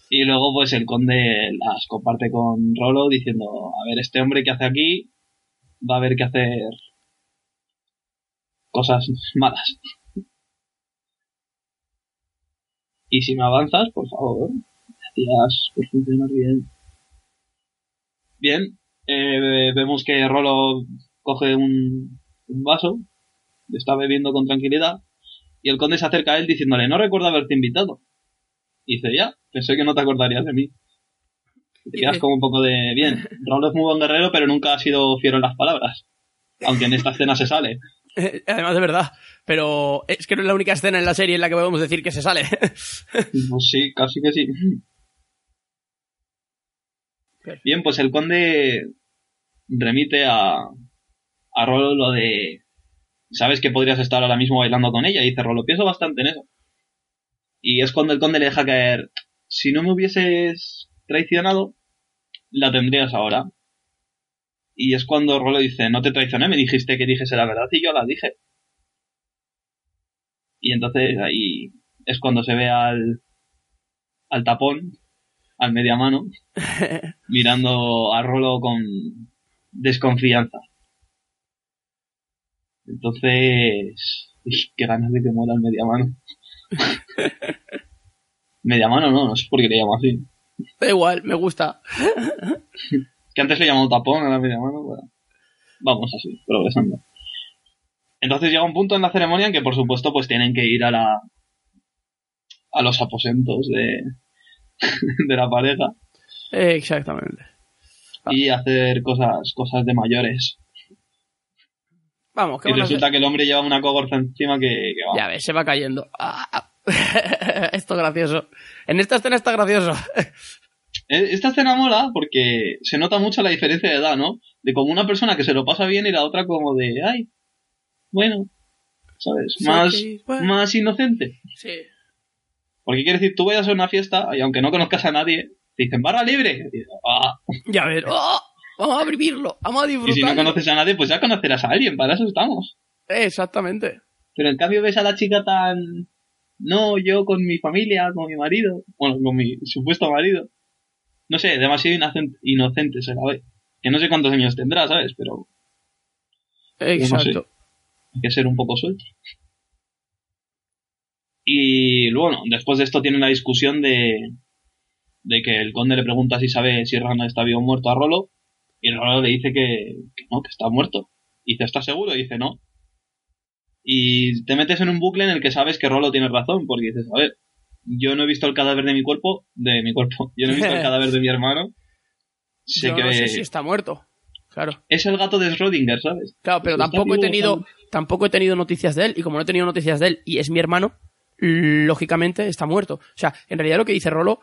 Y luego pues el conde las comparte con Rolo diciendo, a ver, este hombre que hace aquí va a haber que hacer cosas malas. Y si me avanzas, por favor, hacías por funcionar bien. Bien, eh, vemos que Rolo coge un, un vaso, está bebiendo con tranquilidad, y el conde se acerca a él diciéndole, no recuerdo haberte invitado. Y dice, ya, pensé que no te acordarías de mí. Y te quedas como un poco de, bien, Rolo es muy buen guerrero, pero nunca ha sido fiero en las palabras. Aunque en esta escena se sale. Eh, Además, de verdad. Pero es que no es la única escena en la serie en la que podemos decir que se sale. Pues sí, casi que sí. Bien, pues el conde remite a, a Rolo lo de... Sabes que podrías estar ahora mismo bailando con ella. Y dice Rolo, pienso bastante en eso. Y es cuando el conde le deja caer... Si no me hubieses traicionado, la tendrías ahora. Y es cuando Rolo dice, no te traicioné, me dijiste que dijese la verdad y yo la dije. Y entonces ahí es cuando se ve al, al tapón, al media mano, mirando a Rolo con desconfianza. Entonces, qué ganas de que muera el media mano. media mano no, no sé por qué le llamo así. Da igual, me gusta. Que antes le llamamos tapón a la media mano, bueno. Vamos así, progresando. Entonces llega un punto en la ceremonia en que por supuesto pues tienen que ir a la a los aposentos de, de la pareja exactamente. y hacer cosas cosas de mayores. Vamos, que Y resulta que el hombre lleva una cogorza encima que, que va. Ya ves, se va cayendo. Ah, Esto es gracioso. En esta escena está gracioso. Eh, Esta escena mola porque se nota mucho la diferencia de edad, ¿no? De como una persona que se lo pasa bien y la otra como de, ay, bueno, ¿sabes? Más, sí, bueno. más inocente. Sí. Porque quiere decir, tú vayas a una fiesta y aunque no conozcas a nadie, te dicen barra libre. Y, ah, Ya ves. ¡Oh! Vamos a vivirlo. Vamos a y si no conoces a nadie, pues ya conocerás a alguien, para eso estamos. Exactamente. Pero en cambio ves a la chica tan... No, yo con mi familia, con mi marido, bueno, con mi supuesto marido. No sé, demasiado inocente, inocente se la ve. Que no sé cuántos años tendrá, ¿sabes? Pero Exacto. hay que ser un poco suelto. Y bueno, después de esto tiene una discusión de, de que el conde le pregunta si sabe si Ragnar está vivo o muerto a Rolo, y Rolo le dice que, que no, que está muerto. Y dice, ¿estás seguro? Y dice, no. Y te metes en un bucle en el que sabes que Rolo tiene razón, porque dices, a ver, yo no he visto el cadáver de mi cuerpo, de mi cuerpo, yo no he visto el cadáver de mi hermano. Sé Yo que no sé si está muerto. Claro. es el gato de Schrödinger, ¿sabes? Claro, pero tampoco he tenido, tampoco he tenido noticias de él. Y como no he tenido noticias de él y es mi hermano, lógicamente está muerto. O sea, en realidad lo que dice Rolo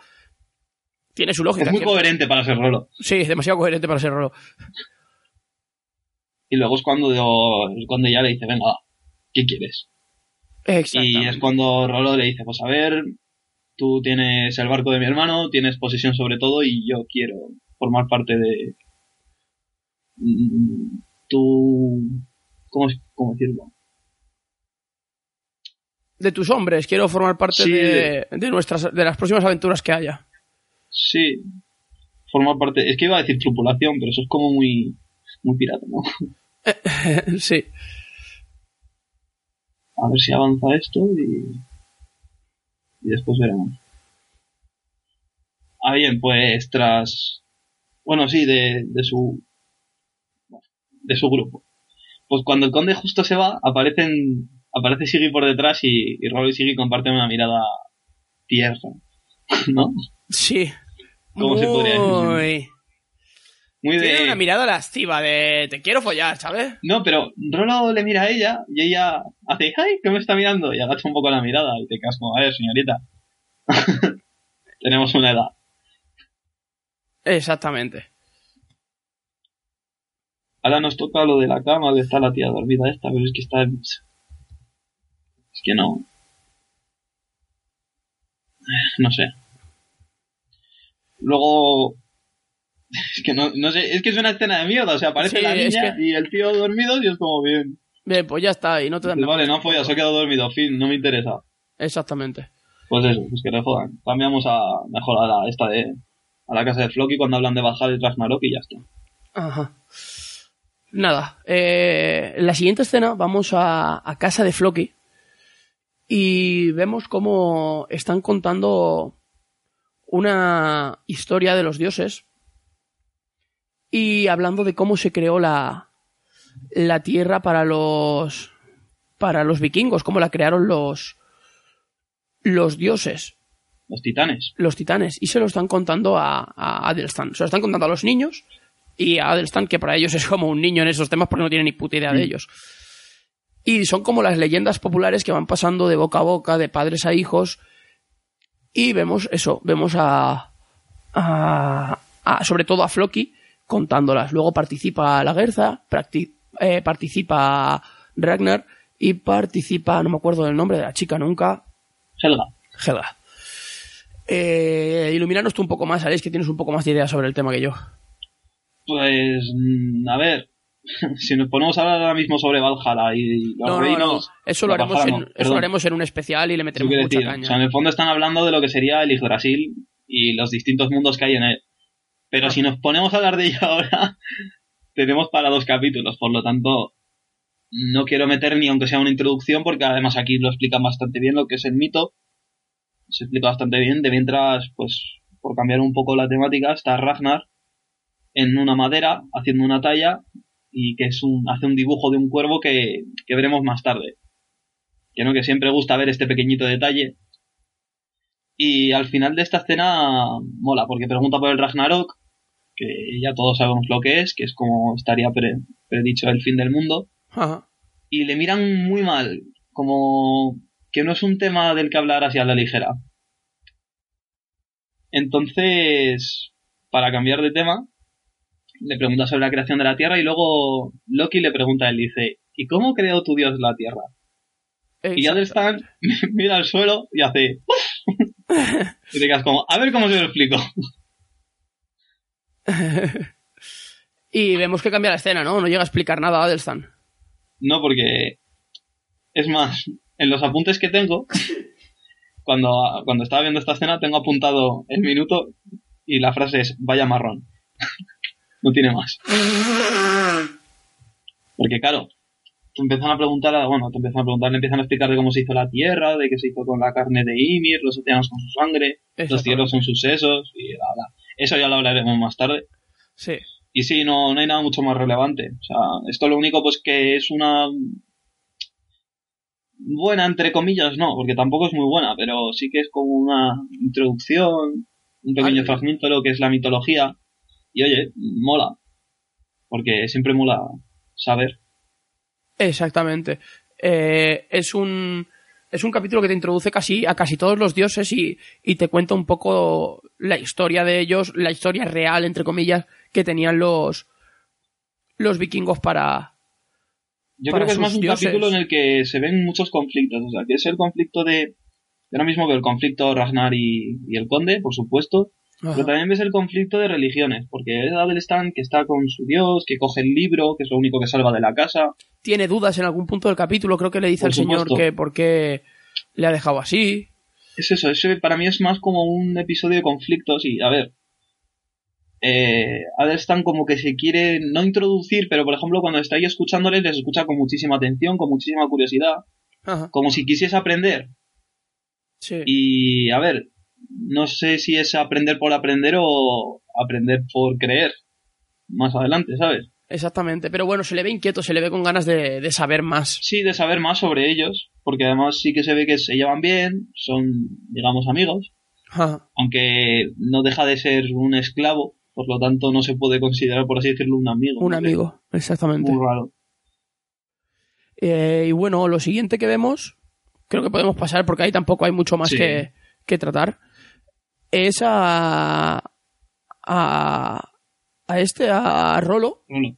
tiene su lógica. Es muy coherente para ser Rolo. sí, es demasiado coherente para ser Rolo. Y luego es cuando el conde ya le dice, venga, ¿qué quieres? Y es cuando Rolo le dice, pues a ver, tú tienes el barco de mi hermano, tienes posesión sobre todo y yo quiero formar parte de... mm, Tu... ¿Cómo, cómo decirlo? De tus hombres, quiero formar parte Sí, de, de nuestras, de las próximas aventuras que haya. Sí, formar parte... Es que iba a decir tripulación, pero eso es como muy... Muy pirata, ¿no? sí. A ver si avanza esto y... Y después veremos. Ah, bien, pues tras. Bueno, sí, de, de su. de su grupo. Pues cuando el conde justo se va, aparecen. Aparece Siggy por detrás y, y y Siggy comparten una mirada tierna. ¿No? Sí. ¿Cómo se podría decir? Muy... Muy Tiene de. una mirada lasciva de te quiero follar, ¿sabes? No, pero Rolo le mira a ella y ella hace, ¡ay! ¿Qué me está mirando? Y agacha un poco la mirada y te quedas como, a ver, señorita. Tenemos una edad. Exactamente. Ahora nos toca lo de la cama, que está la tía dormida esta, pero es que está... Es que no... No sé. Luego... Es que no, no sé, es que es una escena de mierda, o sea, aparece Sí, la es niña que- y el tío dormido y es como bien. Bien, pues ya está, y no te dan. Vale, no folla, se ha quedado dormido, fin, no me interesa. Exactamente. Pues eso, pues que le jodan. Cambiamos a mejor a la, esta de... A la casa de Floki cuando hablan de bajar el Ragnarok y ya está. Ajá. Nada. eh, la siguiente escena vamos a, a casa de Floki y vemos cómo están contando una historia de los dioses y hablando de cómo se creó la, la tierra para los para los vikingos, cómo la crearon los los dioses Los titanes. los titanes y se lo están contando a, a Adelstan. Se lo están contando a los niños y a Adelstan, que para ellos es como un niño en esos temas porque no tiene ni puta idea de Mm. ellos. Y son como las leyendas populares que van pasando de boca a boca, de padres a hijos. Y vemos eso, vemos a, a, a- sobre todo a Floki contándolas. Luego participa la Gerza, eh, participa Ragnar y participa, no me acuerdo del nombre de la chica nunca, Helga. Helga. Eh, iluminanos tú un poco más, Alex, que tienes un poco más de idea sobre el tema que yo. Pues, mm, a ver, si nos ponemos a hablar ahora mismo sobre Valhalla y los No, no, no, reinos... Eso lo, haremos Valhalla en, eso lo haremos en un especial y le meteremos mucha decir, caña. o sea, en el fondo están hablando de lo que sería el Yggdrasil y los distintos mundos que hay en él. Pero Ah. si nos ponemos a hablar de ello ahora, tenemos para dos capítulos, por lo tanto, no quiero meter ni aunque sea una introducción, porque además aquí lo explican bastante bien lo que es el mito. Se explica bastante bien, de mientras, pues, por cambiar un poco la temática, está Ragnar en una madera haciendo una talla y que es un, hace un dibujo de un cuervo que, que veremos más tarde. Que no, que siempre gusta ver este pequeñito detalle. Y al final de esta escena mola, porque pregunta por el Ragnarok, que ya todos sabemos lo que es, que es como estaría pre- predicho el fin del mundo, Ajá. y le miran muy mal, como que no es un tema del que hablar así a la ligera. Entonces, para cambiar de tema, le pregunta sobre la creación de la Tierra y luego Loki le pregunta a él, dice, ¿y cómo creó tu Dios la Tierra? Y Adelstan mira al suelo y hace... y te quedas como, a ver cómo se lo explico. Y vemos que cambia la escena, ¿no? No llega a explicar nada a Adelstan. No, porque es más, en los apuntes que tengo, cuando, cuando estaba viendo esta escena, tengo apuntado el minuto y la frase es vaya marrón. No tiene más. Porque claro, te empiezan a preguntar, a- bueno, te empiezan a preguntar, le empiezan a explicar de cómo se hizo la tierra, de qué se hizo con la carne de Ymir, los océanos con su sangre, los cielos son sus sesos, y bla, bla. Eso ya lo hablaremos más tarde. Sí. Y sí, no, no hay nada mucho más relevante. O sea, esto lo único pues que es una buena, entre comillas, no, porque tampoco es muy buena, pero sí que es como una introducción, un pequeño fragmento de lo que es la mitología. Y oye, mola. Porque siempre mola saber. Exactamente. Eh, es un es un capítulo que te introduce casi a casi todos los dioses y, y te cuenta un poco la historia de ellos, la historia real, entre comillas, que tenían los los vikingos para Yo Para creo que es más un dioses. capítulo en el que se ven muchos conflictos. O sea, que es el conflicto de... Ahora mismo veo el conflicto Ragnar y, y el conde, por supuesto. Pero también ves el conflicto de religiones, porque es Adelstan que está con su dios, que coge el libro, que es lo único que salva de la casa. tiene dudas en algún punto del capítulo, creo que le dice Por al señor que por qué le ha dejado así. Es eso, eso para mí es más como un episodio de conflictos y, a ver, eh, Adelstan como que se quiere no introducir, pero por ejemplo cuando está ahí escuchándoles les escucha con muchísima atención, con muchísima curiosidad, Ajá, como si quisiese aprender. sí. Y, a ver, no sé si es aprender por aprender o aprender por creer más adelante, ¿sabes? Exactamente, pero bueno, se le ve inquieto, se le ve con ganas de, de saber más. Sí, de saber más sobre ellos, porque además sí que se ve que se llevan bien, son, digamos, amigos, Ajá. aunque no deja de ser un esclavo, por lo tanto no se puede considerar, por así decirlo, un amigo. Un ¿no? amigo, exactamente. Muy raro. Eh, y bueno, lo siguiente que vemos, creo que podemos pasar porque ahí tampoco hay mucho más Sí. que, que tratar, es a, a, a este, a Rolo, Bueno,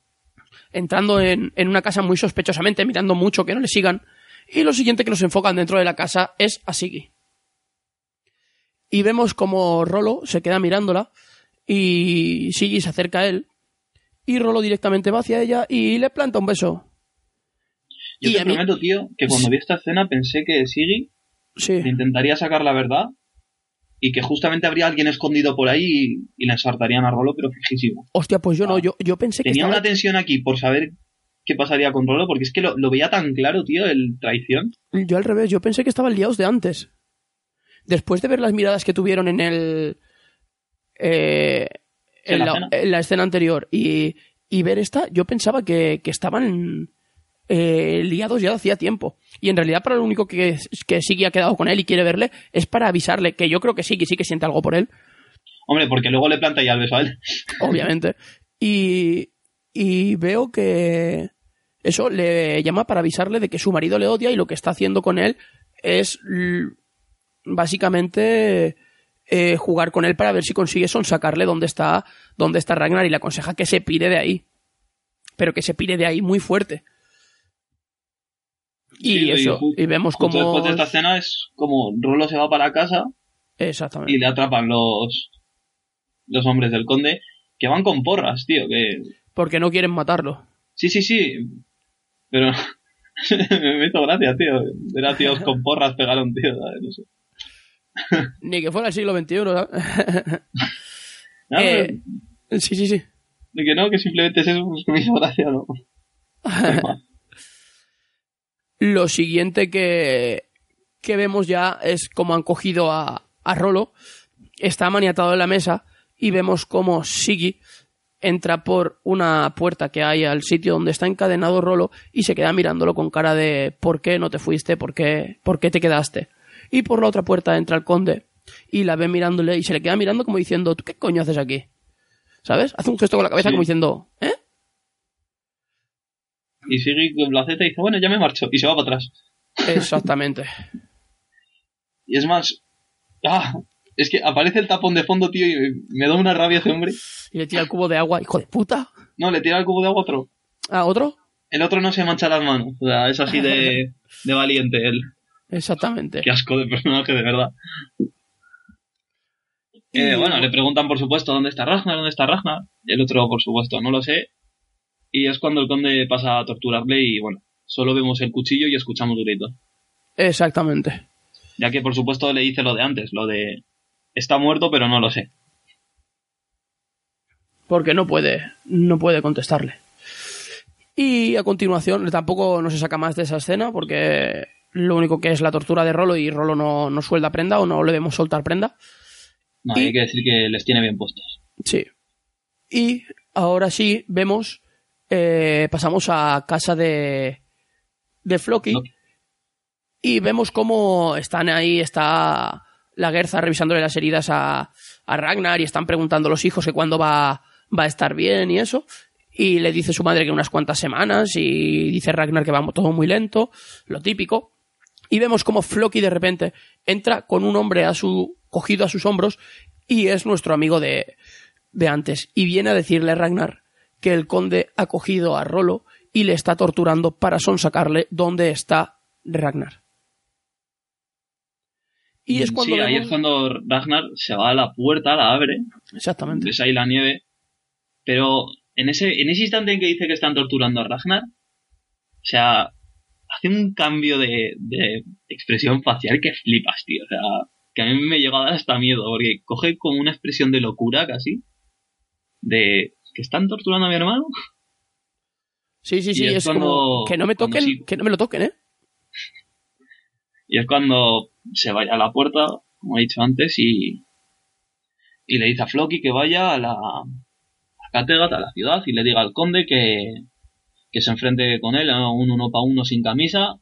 entrando en, en una casa muy sospechosamente, mirando mucho que no le sigan. Y lo siguiente que nos enfocan dentro de la casa es a Siggy. Y vemos como Rolo se queda mirándola y Siggy se acerca a él. Y Rolo directamente va hacia ella y le planta un beso. yo Y te mí- prometo, tío, que cuando vi esta escena pensé que Siggy Sí. intentaría sacar la verdad y que justamente habría alguien escondido por ahí y, y le ensartarían a Rolo, pero fijísimo. Hostia, pues yo no, Ah. yo, yo pensé que Tenía estaba- una tensión aquí por saber qué pasaría con Rolo, porque es que lo, lo veía tan claro, tío, el traición. Yo al revés, yo pensé que estaban liados de antes. Después de ver las miradas que tuvieron en el. eh, En en, la en la escena anterior y, y ver esta, yo pensaba que, que estaban eh, liados ya hacía tiempo. Y en realidad, para lo único que, que ha quedado con él y quiere verle es para avisarle que yo creo que Siggy sí que siente algo por él, Hombre, porque luego le planta ya el beso a él. obviamente. Y, y veo que eso le llama para avisarle de que su marido le odia y lo que está haciendo con él es básicamente eh, jugar con él para ver si consigue sonsacarle dónde está, dónde está Ragnar y le aconseja que se pire de ahí. Pero que se pire de ahí muy fuerte. Y Sí, eso, y vemos como... después de esta escena es como Rolo se va para casa Exactamente. y le atrapan los, los hombres del conde que van con porras, tío, que... Porque no quieren matarlo. Sí, sí, sí, pero me hizo gracia, tío, ver a tíos con porras pegar a un tío, ¿sabes? no sé. Ni que fuera el siglo XXI. ¿sabes? Nada, Eh, sí, sí, sí. De que no, que simplemente es eso, pues que me hizo gracia, ¿no? Lo siguiente que, que vemos ya es cómo han cogido a, a Rolo. Está maniatado en la mesa y vemos cómo Siggy entra por una puerta que hay al sitio donde está encadenado Rolo y se queda mirándolo con cara de ¿por qué no te fuiste? ¿Por qué, ¿Por qué te quedaste? Y por la otra puerta entra el conde y la ve mirándole y se le queda mirando como diciendo ¿tú qué coño haces aquí? ¿Sabes? Hace un gesto con la cabeza Sí. como diciendo ¿eh? Y sigue con la Z y dice, bueno, ya me marcho, y se va para atrás. Exactamente. Y es más, ah, es que aparece el tapón de fondo, tío, y me da una rabia ese hombre. Y le tira el cubo de agua, hijo de puta. No, le tira el cubo de agua a otro. ¿A otro? El otro no se mancha las manos. O sea, es así de, de valiente él. Exactamente. Qué asco de personaje, de verdad. Eh, bueno, le preguntan, por supuesto, ¿dónde está Ragnar? ¿Dónde está Ragnar? El otro, por supuesto, no lo sé. Y es cuando el conde pasa a torturarle y, bueno, solo vemos el cuchillo y escuchamos gritos. Exactamente. Ya que, por supuesto, le dice lo de antes, lo de... Está muerto, pero no lo sé. Porque no puede, no puede contestarle. Y a continuación, tampoco no se saca más de esa escena, porque lo único que es la tortura de Rolo y Rolo no, no suelda prenda o no le debemos soltar prenda. No, Y- hay que decir que les tiene bien puestos. Sí. Y ahora sí vemos, eh, pasamos a casa de, de Floki y vemos cómo están ahí, está la Gerza revisándole las heridas a, a Ragnar y están preguntando a los hijos que cuándo va, va a estar bien y eso. Y le dice su madre que unas cuantas semanas y dice Ragnar que va todo muy lento, lo típico. Y vemos como Floki de repente entra con un hombre a su, cogido a sus hombros y es nuestro amigo de, de antes. Y viene a decirle a Ragnar que el conde ha cogido a Rolo y le está torturando para sonsacarle dónde está Ragnar. Y es cuando sí, ahí vemos- es cuando Ragnar se va a la puerta, la abre, Exactamente. ves ahí la nieve, pero en ese, en ese instante en que dice que están torturando a Ragnar, o sea, hace un cambio de, de expresión facial que flipas, tío. O sea, que a mí me llega a dar hasta miedo, porque coge como una expresión de locura casi, de que están torturando a mi hermano. Sí, sí, sí, es como cuando- que no me toquen, sí. que no me lo toquen, ¿eh? Y es cuando se vaya a la puerta, como he dicho antes, y, y le dice a Floki que vaya a la a Kattegat, a la ciudad, y le diga al conde que, que se enfrente con él a un uno para uno sin camisa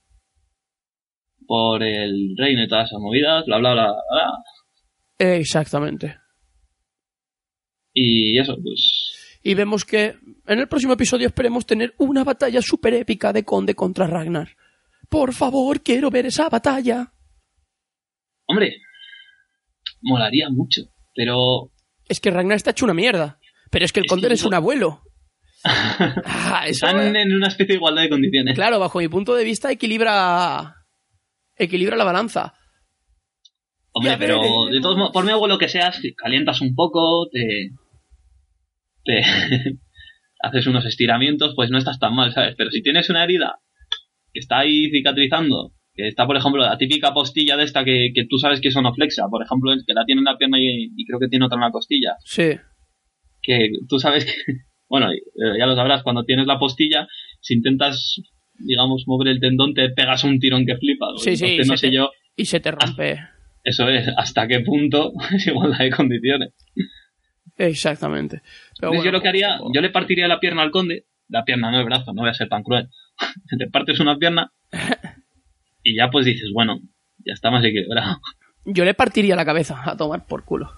por el reino y todas esas movidas, bla, bla, bla, bla. Exactamente. Y eso, pues Y vemos que en el próximo episodio esperemos tener una batalla súper épica de Conde contra Ragnar. Por favor, quiero ver esa batalla. Hombre, molaría mucho, pero Es que Ragnar está hecho una mierda. Pero es que el Es Conde que es un abuelo. Ah, eso- están en una especie de igualdad de condiciones. Claro, bajo mi punto de vista equilibra equilibra la balanza. Hombre, Ya pero de todos modos, por mi abuelo que seas, calientas un poco, te. Te. haces unos estiramientos, pues no estás tan mal, ¿sabes? Pero si tienes una herida que está ahí cicatrizando, que está, por ejemplo, la típica postilla de esta que, que tú sabes que es onoflexa, por ejemplo, que la tiene en la pierna y, y creo que tiene otra en la costilla, Sí. que tú sabes que. bueno, eh, ya lo sabrás, cuando tienes la postilla, si intentas. Digamos, mover el tendón, te pegas un tirón que flipa. Sí, sí, Entonces, no sé te- yo, Y se te rompe. eso es, hasta qué punto es igualdad de condiciones. Exactamente. Pero Entonces, bueno, yo lo que haría, poco. yo le partiría la pierna al conde, la pierna, no el brazo, no voy a ser tan cruel. le partes una pierna y ya pues dices, bueno, ya está más equilibrado. Yo le partiría la cabeza a tomar por culo.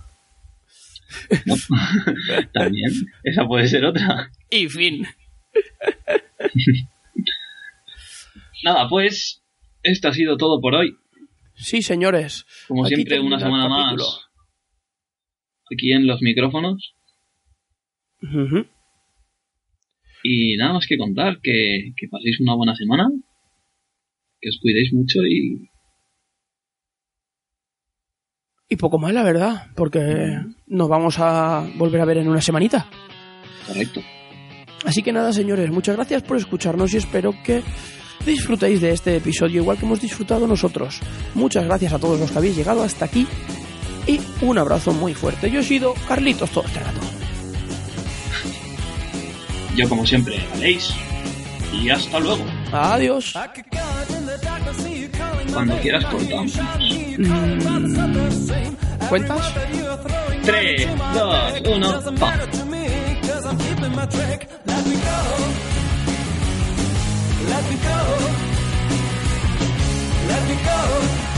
También, esa puede ser otra. Y fin. Nada, pues, esto ha sido todo por hoy. Sí, señores. Como Aquí siempre, una semana más aquí en los micrófonos. Y nada más que contar, que, que paséis una buena semana, que os cuidéis mucho y Y poco más, la verdad, porque nos vamos a volver a ver en una semanita. correcto. Así que nada, señores, muchas gracias por escucharnos y espero que disfrutéis de este episodio igual que hemos disfrutado nosotros. Muchas gracias a todos los que habéis llegado hasta aquí y un abrazo muy fuerte. Yo he sido Carlitos todo este rato. Yo como siempre, Aleix, y hasta luego. Adiós. Cuando quieras cortamos. ¿Cuentas? 3, 2, 1, ¡pam! Our time together always ended up in war. Every whisper made you jealous, and that from the start. It is nice to see you shouting out for throwing me out. No excuse, but this time it's gonna be the last. Let me go.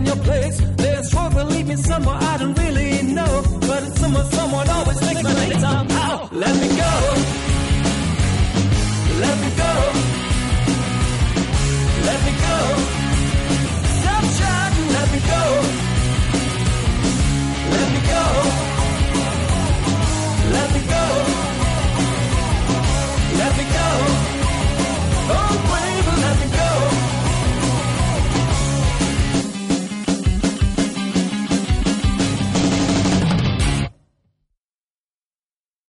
in your place. There's trouble, to leave me somewhere I don't really know. But it's someone, someone always makes my name somehow. Let me go. Let me go. Let me go. Stop trying, let me go. Let me go.